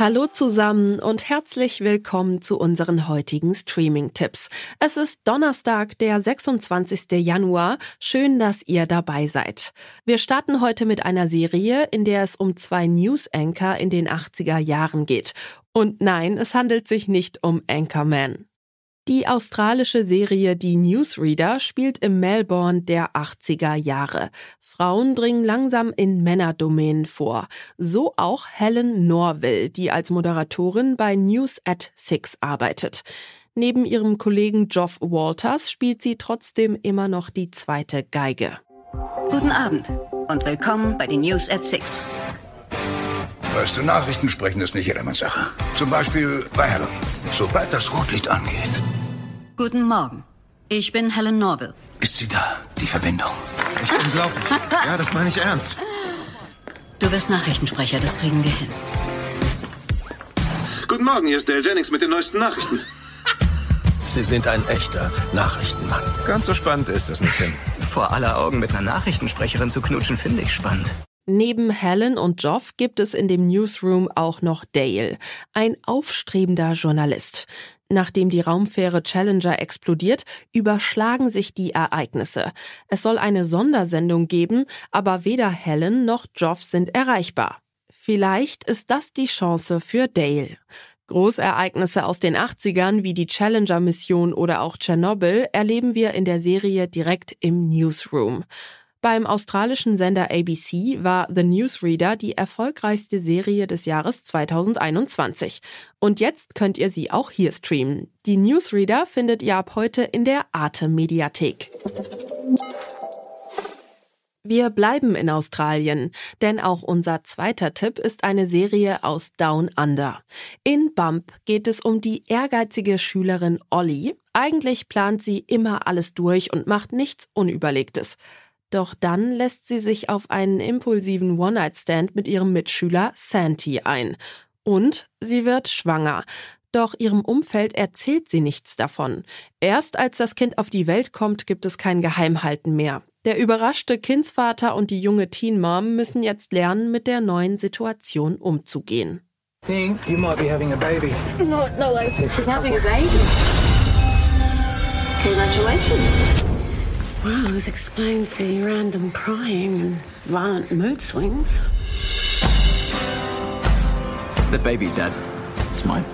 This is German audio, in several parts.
Hallo zusammen und herzlich willkommen zu unseren heutigen Streaming-Tipps. Es ist Donnerstag, der 26. Januar. Schön, dass ihr dabei seid. Wir starten heute mit einer Serie, in der es um zwei News-Anchor in den 80er Jahren geht. Und nein, es handelt sich nicht um Anchorman. Die australische Serie Die Newsreader spielt im Melbourne der 80er Jahre. Frauen dringen langsam in Männerdomänen vor. So auch Helen Norville, die als Moderatorin bei News at Six arbeitet. Neben ihrem Kollegen Geoff Walters spielt sie trotzdem immer noch die zweite Geige. Guten Abend und willkommen bei den News at Six. Weißt du, Nachrichten sprechen ist nicht jedermanns Sache. Zum Beispiel bei Helen. Sobald das Rotlicht angeht. Guten Morgen. Ich bin Helen Norville. Ist sie da, die Verbindung? Echt unglaublich. Ja, das meine ich ernst. Du wirst Nachrichtensprecher, das kriegen wir hin. Guten Morgen, hier ist Dale Jennings mit den neuesten Nachrichten. Sie sind ein echter Nachrichtenmann. Ganz so spannend ist es nicht, Tim. Vor aller Augen mit einer Nachrichtensprecherin zu knutschen, finde ich spannend. Neben Helen und Joff gibt es in dem Newsroom auch noch Dale, ein aufstrebender Journalist. Nachdem die Raumfähre Challenger explodiert, überschlagen sich die Ereignisse. Es soll eine Sondersendung geben, aber weder Helen noch Joff sind erreichbar. Vielleicht ist das die Chance für Dale. Großereignisse aus den 80ern wie die Challenger-Mission oder auch Tschernobyl erleben wir in der Serie direkt im Newsroom. Beim australischen Sender ABC war The Newsreader die erfolgreichste Serie des Jahres 2021. Und jetzt könnt ihr sie auch hier streamen. Die Newsreader findet ihr ab heute in der Arte Mediathek. Wir bleiben in Australien, denn auch unser zweiter Tipp ist eine Serie aus Down Under. In Bump geht es um die ehrgeizige Schülerin Ollie. Eigentlich plant sie immer alles durch und macht nichts Unüberlegtes. Doch dann lässt sie sich auf einen impulsiven One-Night-Stand mit ihrem Mitschüler Santi ein. Und sie wird schwanger. Doch ihrem Umfeld erzählt sie nichts davon. Erst als das Kind auf die Welt kommt, gibt es kein Geheimhalten mehr. Der überraschte Kindsvater und die junge Teen Mom müssen jetzt lernen, mit der neuen Situation umzugehen. Think you might be having a baby. No, no, like she's having a baby. Congratulations. Wow, this explains the random crying and violent mood swings. The baby, Dad. It's mine.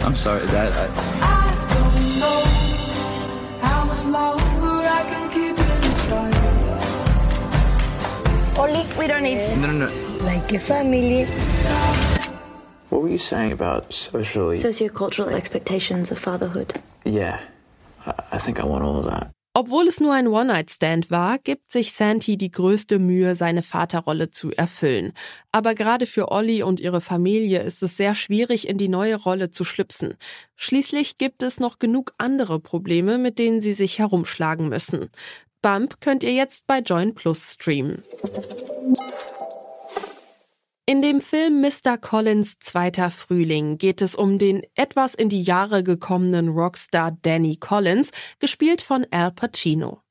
I'm sorry, Dad. I... I don't know how much longer I can keep it inside. Oli, we don't need. No, no, no. Like your family. What were you saying about socially? Sociocultural expectations of fatherhood. Yeah, I, I think I want all of that. Obwohl es nur ein One-Night-Stand war, gibt sich Santi die größte Mühe, seine Vaterrolle zu erfüllen. Aber gerade für Olli und ihre Familie ist es sehr schwierig, in die neue Rolle zu schlüpfen. Schließlich gibt es noch genug andere Probleme, mit denen sie sich herumschlagen müssen. Bump könnt ihr jetzt bei Join Plus streamen. In dem Film Mr. Collins Zweiter Frühling geht es um den etwas in die Jahre gekommenen Rockstar Danny Collins, gespielt von Al Pacino.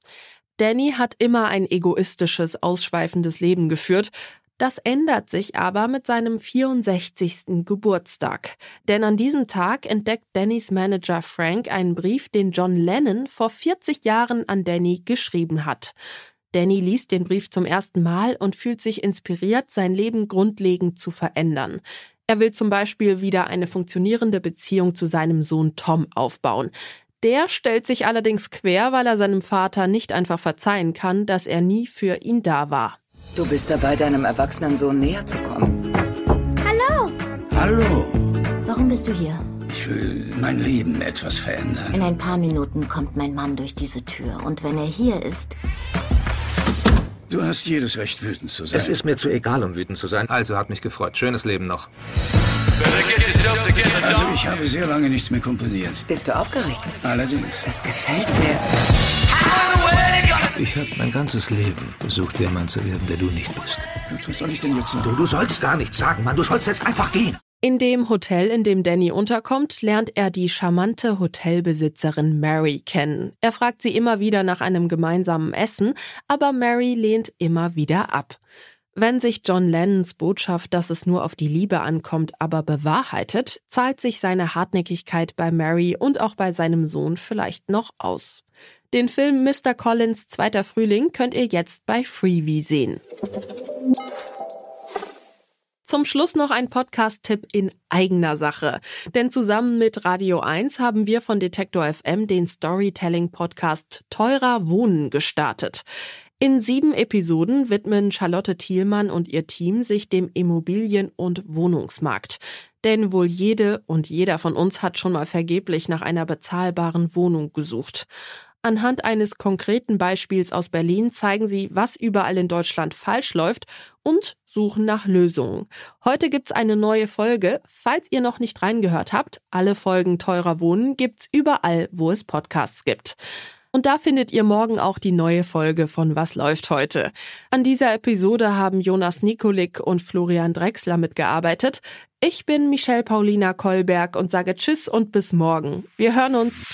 Danny hat immer ein egoistisches, ausschweifendes Leben geführt. Das ändert sich aber mit seinem 64. Geburtstag. Denn an diesem Tag entdeckt Dannys Manager Frank einen Brief, den John Lennon vor 40 Jahren an Danny geschrieben hat. Danny liest den Brief zum ersten Mal und fühlt sich inspiriert, sein Leben grundlegend zu verändern. Er will zum Beispiel wieder eine funktionierende Beziehung zu seinem Sohn Tom aufbauen. Der stellt sich allerdings quer, weil er seinem Vater nicht einfach verzeihen kann, dass er nie für ihn da war. Du bist dabei, deinem erwachsenen Sohn näher zu kommen. Hallo. Hallo. Warum bist du hier? Ich will mein Leben etwas verändern. In ein paar Minuten kommt mein Mann durch diese Tür. Und wenn er hier ist, Du hast jedes Recht, wütend zu sein. Es ist mir zu egal, um wütend zu sein. Also hat mich gefreut. Schönes Leben noch. Also ich habe sehr lange nichts mehr komponiert. Bist du aufgeregt? Allerdings. Das gefällt mir. Ich habe mein ganzes Leben versucht, der Mann zu werden, der du nicht bist. Was soll ich denn jetzt sagen? Du, du sollst gar nichts sagen, Mann. Du sollst jetzt einfach gehen. In dem Hotel, in dem Danny unterkommt, lernt er die charmante Hotelbesitzerin Mary kennen. Er fragt sie immer wieder nach einem gemeinsamen Essen, aber Mary lehnt immer wieder ab. Wenn sich John Lennons Botschaft, dass es nur auf die Liebe ankommt, aber bewahrheitet, zahlt sich seine Hartnäckigkeit bei Mary und auch bei seinem Sohn vielleicht noch aus. Den Film Mr. Collins Zweiter Frühling könnt ihr jetzt bei Freebie sehen. Zum Schluss noch ein Podcast-Tipp in eigener Sache. Denn zusammen mit Radio 1 haben wir von Detektor FM den Storytelling-Podcast Teurer Wohnen gestartet. In sieben Episoden widmen Charlotte Thielmann und ihr Team sich dem Immobilien- und Wohnungsmarkt. Denn wohl jede und jeder von uns hat schon mal vergeblich nach einer bezahlbaren Wohnung gesucht. Anhand eines konkreten Beispiels aus Berlin zeigen sie, was überall in Deutschland falsch läuft und suchen nach Lösungen. Heute gibt's eine neue Folge. Falls ihr noch nicht reingehört habt, alle Folgen Teurer Wohnen gibt's überall, wo es Podcasts gibt. Und da findet ihr morgen auch die neue Folge von Was läuft heute. An dieser Episode haben Jonas Nikolik und Florian Drexler mitgearbeitet. Ich bin Michelle Paulina Kolberg und sage Tschüss und bis morgen. Wir hören uns.